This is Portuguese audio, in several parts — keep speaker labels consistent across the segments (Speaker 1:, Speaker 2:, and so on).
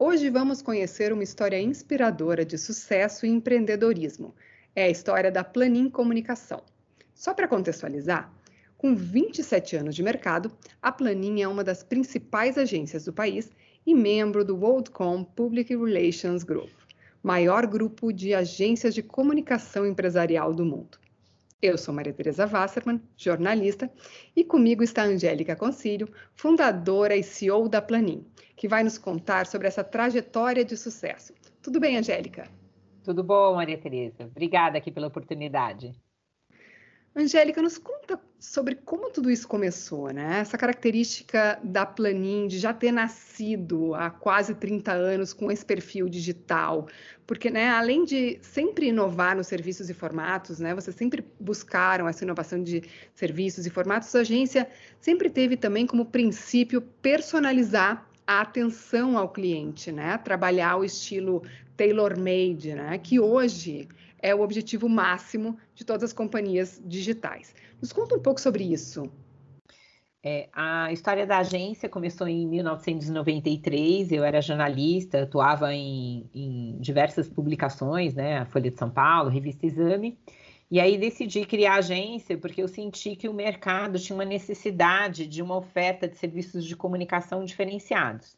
Speaker 1: Hoje vamos conhecer uma história inspiradora de sucesso e empreendedorismo. É a história da Planin Comunicação. Só para contextualizar, com 27 anos de mercado, a Planin é uma das principais agências do país e membro do WorldCom Public Relations Group, maior grupo de agências de comunicação empresarial do mundo. Eu sou Maria Tereza Wasserman, jornalista, e comigo está Angélica Concílio, fundadora e CEO da Planin, que vai nos contar sobre essa trajetória de sucesso. Tudo bem, Angélica?
Speaker 2: Tudo bom, Maria Tereza. Obrigada aqui pela oportunidade.
Speaker 1: Angélica, nos conta sobre como tudo isso começou, né? Essa característica da Planin de já ter nascido há quase 30 anos com esse perfil digital, porque, né, além de sempre inovar nos serviços e formatos, né, vocês sempre buscaram essa inovação de serviços e formatos, a agência sempre teve também como princípio personalizar a atenção ao cliente, né? Trabalhar o estilo tailor-made, né? Que hoje é o objetivo máximo de todas as companhias digitais. Nos conta um pouco sobre isso.
Speaker 2: É, a história da agência começou em 1993. Eu era jornalista, atuava em, em diversas publicações, né? A Folha de São Paulo, Revista Exame. E aí decidi criar a agência porque eu senti que o mercado tinha uma necessidade de uma oferta de serviços de comunicação diferenciados.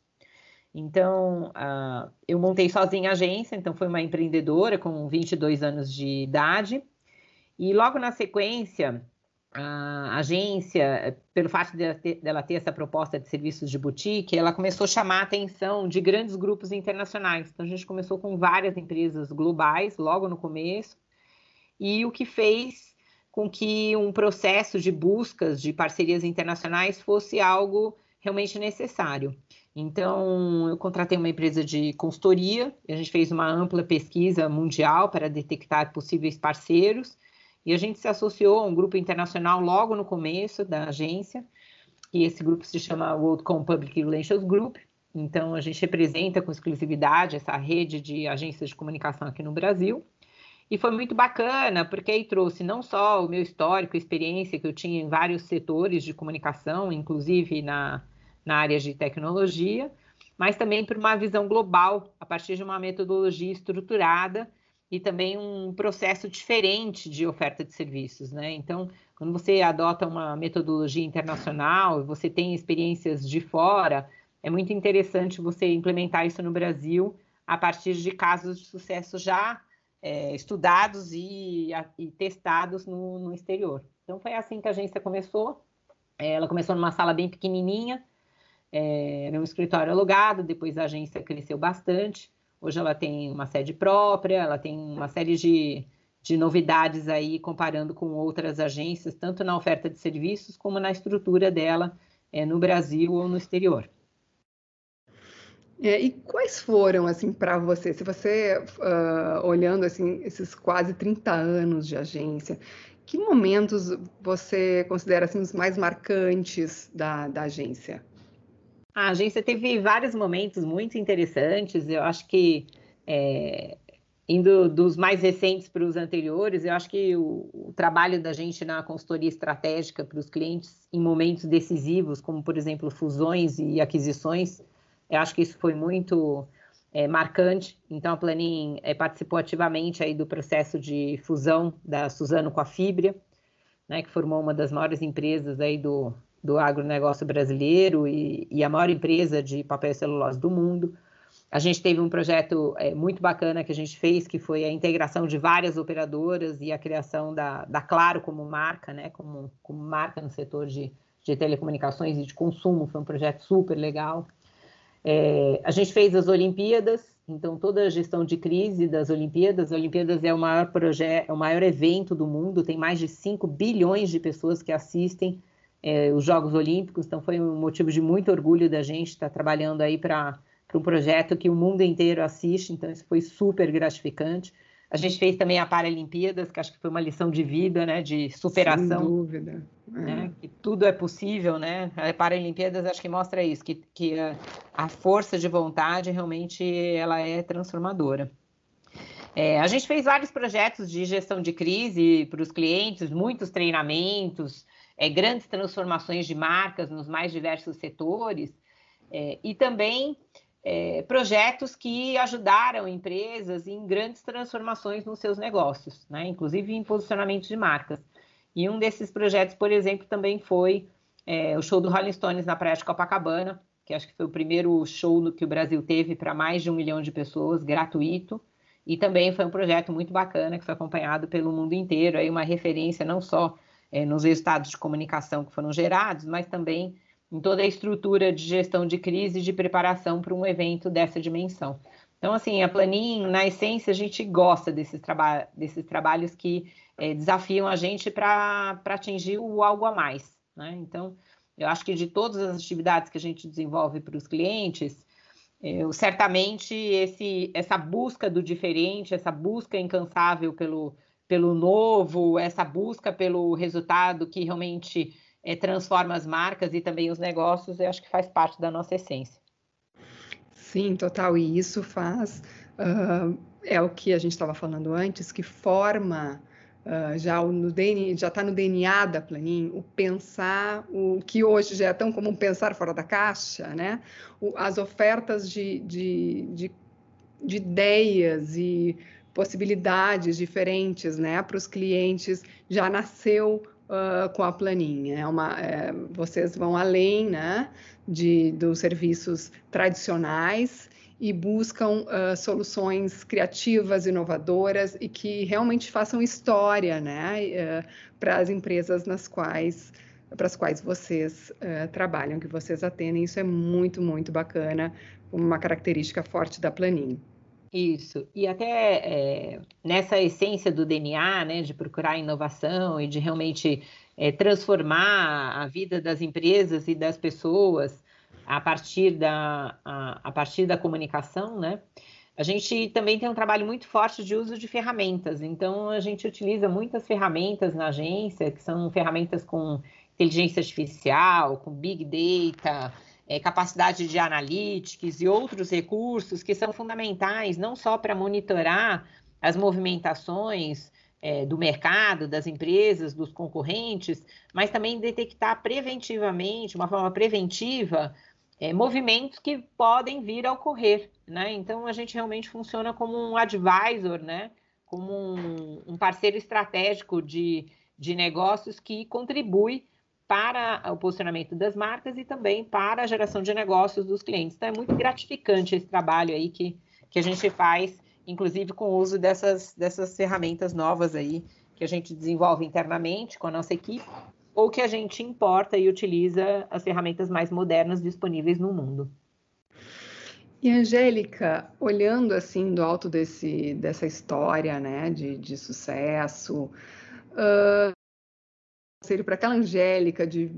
Speaker 2: Então, uh, eu montei sozinha a agência, então foi uma empreendedora com 22 anos de idade. E logo na sequência, a agência, pelo fato dela ter, dela ter essa proposta de serviços de boutique, ela começou a chamar a atenção de grandes grupos internacionais. Então, a gente começou com várias empresas globais logo no começo e o que fez com que um processo de buscas de parcerias internacionais fosse algo realmente necessário. Então, eu contratei uma empresa de consultoria, a gente fez uma ampla pesquisa mundial para detectar possíveis parceiros, e a gente se associou a um grupo internacional logo no começo da agência, e esse grupo se chama WorldCom Public Relations Group. Então, a gente representa com exclusividade essa rede de agências de comunicação aqui no Brasil. E foi muito bacana, porque aí trouxe não só o meu histórico, experiência que eu tinha em vários setores de comunicação, inclusive na, na área de tecnologia, mas também por uma visão global, a partir de uma metodologia estruturada e também um processo diferente de oferta de serviços, né? Então, quando você adota uma metodologia internacional, você tem experiências de fora, é muito interessante você implementar isso no Brasil a partir de casos de sucesso já é, estudados e, e testados no, no, exterior. Então foi assim que a agência começou. Ela começou numa sala bem pequenininha, é, era um escritório alugado, depois a agência cresceu bastante. Hoje ela tem uma sede própria, ela tem uma série de, de novidades aí comparando com outras agências, tanto na oferta de serviços como na estrutura dela é, no Brasil ou no exterior.
Speaker 1: É, e quais foram, assim, para você, se você, uh, olhando, assim, esses quase 30 anos de agência, que momentos você considera, assim, os mais marcantes da, da agência?
Speaker 2: A agência teve vários momentos muito interessantes, eu acho que, é, indo dos mais recentes para os anteriores, eu acho que o, o trabalho da gente na consultoria estratégica para os clientes em momentos decisivos, como, por exemplo, fusões e aquisições, eu acho que isso foi muito é, marcante. Então, a Planin é, participou ativamente aí do processo de fusão da Suzano com a Fibria, né, que formou uma das maiores empresas aí do, do agronegócio brasileiro e, e, a maior empresa de papel e celulose do mundo. A gente teve um projeto é, muito bacana que a gente fez, que foi a integração de várias operadoras e a criação da, da Claro como marca, né, como, como marca no setor de, de telecomunicações e de consumo. Foi um projeto super legal. É, a gente fez as Olimpíadas, então toda a gestão de crise das Olimpíadas. As Olimpíadas é o maior projeto, é o maior evento do mundo, tem mais de 5 bilhões de pessoas que assistem é, os Jogos Olímpicos, então foi um motivo de muito orgulho da gente estar trabalhando aí para um projeto que o mundo inteiro assiste, então isso foi super gratificante. A gente fez também a Paralimpíadas, que acho que foi uma lição de vida, né, de superação. Sem
Speaker 1: dúvida.
Speaker 2: É. Né, que tudo é possível, né? A Paralimpíadas acho que mostra isso, que, que a, a força de vontade realmente ela é transformadora. É, a gente fez vários projetos de gestão de crise para os clientes, muitos treinamentos, é, grandes transformações de marcas nos mais diversos setores, é, e também é, projetos que ajudaram empresas em grandes transformações nos seus negócios, né? inclusive em posicionamento de marcas. E um desses projetos, por exemplo, também foi é, o show do Rolling Stones na Praia de Copacabana, que acho que foi o primeiro show que o Brasil teve para mais de um milhão de pessoas, gratuito. E também foi um projeto muito bacana que foi acompanhado pelo mundo inteiro, aí uma referência não só é, nos resultados de comunicação que foram gerados, mas também em toda a estrutura de gestão de crise e de preparação para um evento dessa dimensão. Então, assim, a Planin, na essência, a gente gosta desses, traba desses trabalhos que é, desafiam a gente para atingir o algo a mais. Né? Então, eu acho que de todas as atividades que a gente desenvolve para os clientes, eu, certamente esse, essa busca do diferente, essa busca incansável pelo, pelo novo, essa busca pelo resultado que realmente é, transforma as marcas e também os negócios, eu acho que faz parte da nossa essência.
Speaker 1: Sim, total. E isso faz, uh, é o que a gente estava falando antes, que forma uh, já no DNA, já está no DNA da Planin, o pensar, o que hoje já é tão comum pensar fora da caixa, né? O, as ofertas de, de, de, de ideias e possibilidades diferentes, né, para os clientes já nasceu uh, com a planinha. É uma, é, vocês vão além né, de, dos serviços tradicionais e buscam uh, soluções criativas, inovadoras e que realmente façam história né, uh, para as empresas nas quais para as quais vocês uh, trabalham, que vocês atendem. Isso é muito, muito bacana, uma característica forte da Planin.
Speaker 2: Isso. E até é, nessa essência do DNA, né, de procurar inovação e de realmente é, transformar a vida das empresas e das pessoas a partir da, a, a partir da comunicação, né? A gente também tem um trabalho muito forte de uso de ferramentas. Então, a gente utiliza muitas ferramentas na agência, que são ferramentas com inteligência artificial, com big data, é, capacidade de analytics e outros recursos que são fundamentais não só para monitorar as movimentações é, do mercado, das empresas, dos concorrentes, mas também detectar preventivamente, uma forma preventiva, é, movimentos que podem vir a ocorrer. Né? Então, a gente realmente funciona como um advisor, né? como um, um parceiro estratégico de, de negócios que contribui para o posicionamento das marcas e também para a geração de negócios dos clientes. Então, é muito gratificante esse trabalho aí que, que a gente faz, inclusive com o uso dessas, dessas ferramentas novas aí que a gente desenvolve internamente com a nossa equipe ou que a gente importa e utiliza as ferramentas mais modernas disponíveis no mundo.
Speaker 1: E Angélica, olhando assim do alto desse, dessa história né, de, de sucesso, uh, conselho para aquela Angélica de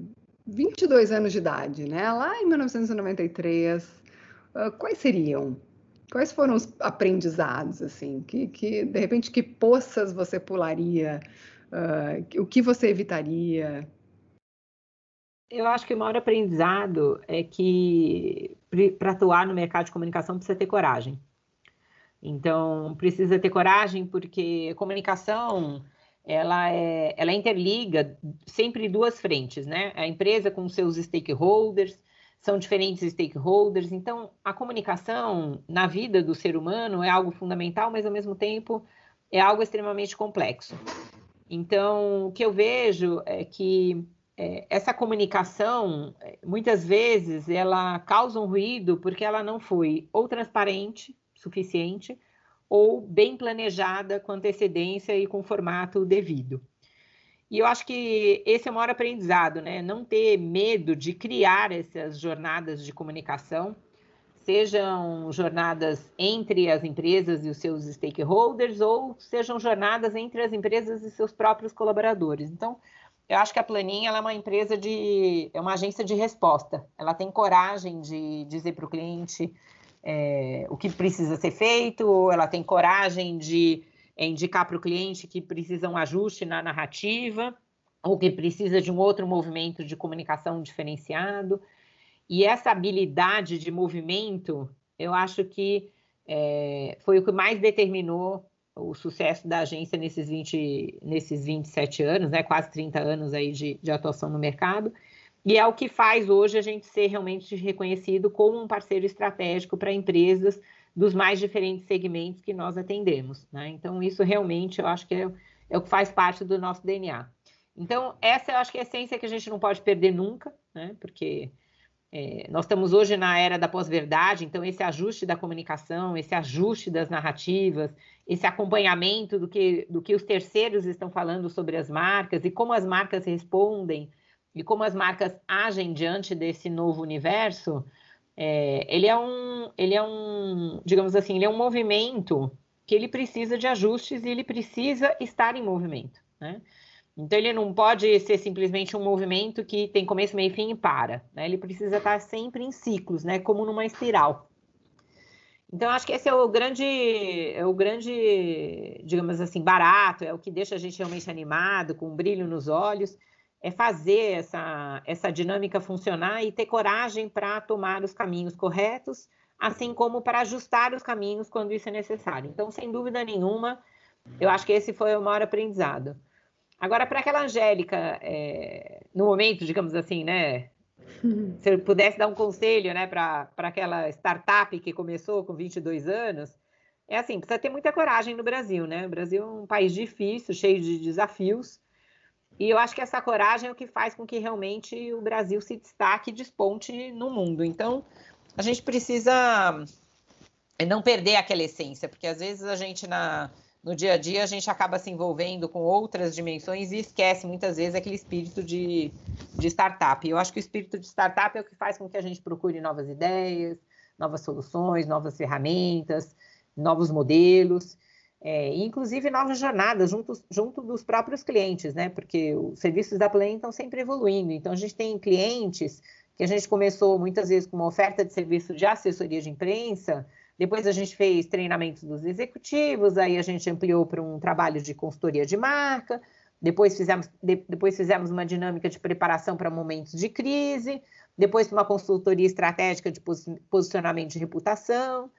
Speaker 1: 22 anos de idade, né? Lá em 1993, uh, quais seriam? Quais foram os aprendizados, assim? Que, que de repente, que poças você pularia? Uh, o que você evitaria?
Speaker 2: Eu acho que o maior aprendizado é que para atuar no mercado de comunicação precisa ter coragem. Então, precisa ter coragem porque comunicação ela, é, ela interliga sempre duas frentes, né? A empresa com seus stakeholders, são diferentes stakeholders, então a comunicação na vida do ser humano é algo fundamental, mas ao mesmo tempo é algo extremamente complexo. Então, o que eu vejo é que é, essa comunicação, muitas vezes, ela causa um ruído porque ela não foi ou transparente suficiente, ou bem planejada com antecedência e com formato devido. E eu acho que esse é o maior aprendizado, né? Não ter medo de criar essas jornadas de comunicação, sejam jornadas entre as empresas e os seus stakeholders, ou sejam jornadas entre as empresas e seus próprios colaboradores. Então, eu acho que a Planinha é uma empresa de. é uma agência de resposta. Ela tem coragem de dizer para o cliente é, o que precisa ser feito, ela tem coragem de é, indicar para o cliente que precisa um ajuste na narrativa, ou que precisa de um outro movimento de comunicação diferenciado. E essa habilidade de movimento, eu acho que é, foi o que mais determinou o sucesso da agência nesses, 20, nesses 27 anos, né, quase 30 anos aí de, de atuação no mercado, e é o que faz hoje a gente ser realmente reconhecido como um parceiro estratégico para empresas dos mais diferentes segmentos que nós atendemos. Né? Então, isso realmente eu acho que é, é, o que faz parte do nosso DNA. Então, essa eu acho que é a essência que a gente não pode perder nunca, né? porque é, nós estamos hoje na era da pós-verdade, então esse ajuste da comunicação, esse ajuste das narrativas, esse acompanhamento do que, do que os terceiros estão falando sobre as marcas e como as marcas respondem e como as marcas agem diante desse novo universo, é, ele é um, ele é um, digamos assim, ele é um movimento que ele precisa de ajustes e ele precisa estar em movimento, né? Então ele não pode ser simplesmente um movimento que tem começo, meio, fim e para, né? Ele precisa estar sempre em ciclos, né? Como numa espiral. Então acho que esse é o grande, é o grande, digamos assim, barato, é o que deixa a gente realmente animado, com um brilho nos olhos é fazer essa, essa dinâmica funcionar e ter coragem para tomar os caminhos corretos, assim como para ajustar os caminhos quando isso é necessário. Então, sem dúvida nenhuma, eu acho que esse foi o maior aprendizado. Agora, para aquela Angélica, é, no momento, digamos assim, né? Se eu pudesse dar um conselho né, para aquela startup que começou com 22 anos, é assim, precisa ter muita coragem no Brasil, né? O Brasil é um país difícil, cheio de desafios, e eu acho que essa coragem é o que faz com que realmente o Brasil se destaque e desponte no mundo. Então, a gente precisa não perder aquela essência, porque às vezes a gente na, no dia a dia a gente acaba se envolvendo com outras dimensões e esquece muitas vezes aquele espírito de, de startup. Eu acho que o espírito de startup é o que faz com que a gente procure novas ideias, novas soluções, novas ferramentas, novos modelos é, inclusive novas jornadas junto, junto dos próprios clientes, né? Porque os serviços da Plane estão sempre evoluindo. Então, a gente tem clientes que a gente começou muitas vezes com uma oferta de serviço de assessoria de imprensa, depois a gente fez treinamentos dos executivos, aí a gente ampliou para um trabalho de consultoria de marca, depois fizemos, de, depois fizemos uma dinâmica de preparação para momentos de crise, depois uma consultoria estratégica de posicionamento de reputação.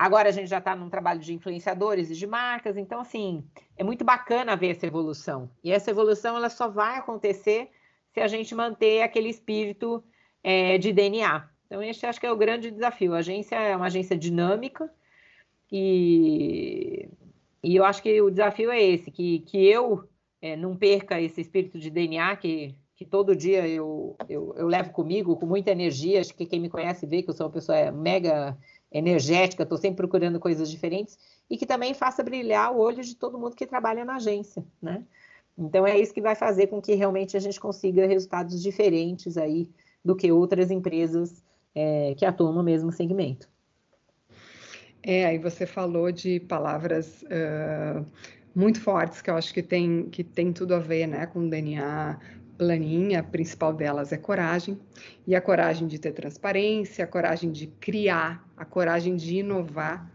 Speaker 2: Agora a gente já está num trabalho de influenciadores e de marcas, então assim é muito bacana ver essa evolução. E essa evolução ela só vai acontecer se a gente manter aquele espírito é, de DNA. Então esse acho que é o grande desafio. A agência é uma agência dinâmica e, e eu acho que o desafio é esse, que, que eu é, não perca esse espírito de DNA que que todo dia eu, eu, eu, levo comigo com muita energia. Acho que quem me conhece vê que eu sou uma pessoa mega energética, estou sempre procurando coisas diferentes e que também faça brilhar o olho de todo mundo que trabalha na agência, né? Então é isso que vai fazer com que realmente a gente consiga resultados diferentes aí do que outras empresas é, que atuam no mesmo segmento.
Speaker 1: É, aí você falou de palavras uh, muito fortes que eu acho que tem, que tem tudo a ver né, com DNA, planinha, a principal delas é coragem, e a coragem de ter transparência, a coragem de criar, a coragem de inovar,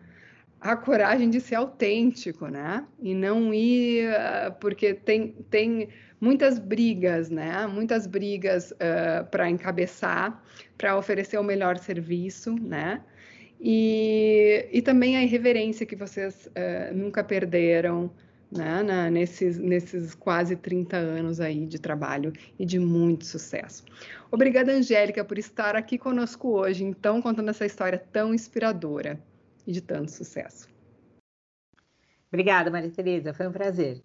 Speaker 1: a coragem de ser autêntico, né? E não ir, uh, porque tem, tem muitas brigas, né? Muitas brigas uh, ah, para encabeçar, para oferecer o melhor serviço, né? E, e também a irreverência que vocês uh, nunca perderam, né, na, nesses, nesses quase 30 anos aí de trabalho e de muito sucesso. Obrigada, Angélica, por estar aqui conosco hoje, então, contando essa história tão inspiradora e de tanto sucesso.
Speaker 2: Obrigada, Maria Tereza, foi um prazer.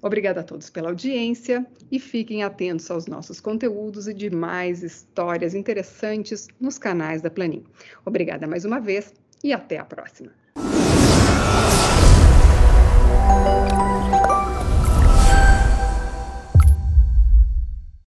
Speaker 1: Obrigada a todos pela audiência e fiquem atentos aos nossos conteúdos e demais histórias interessantes nos canais da Planin. Obrigada mais uma vez e até a próxima.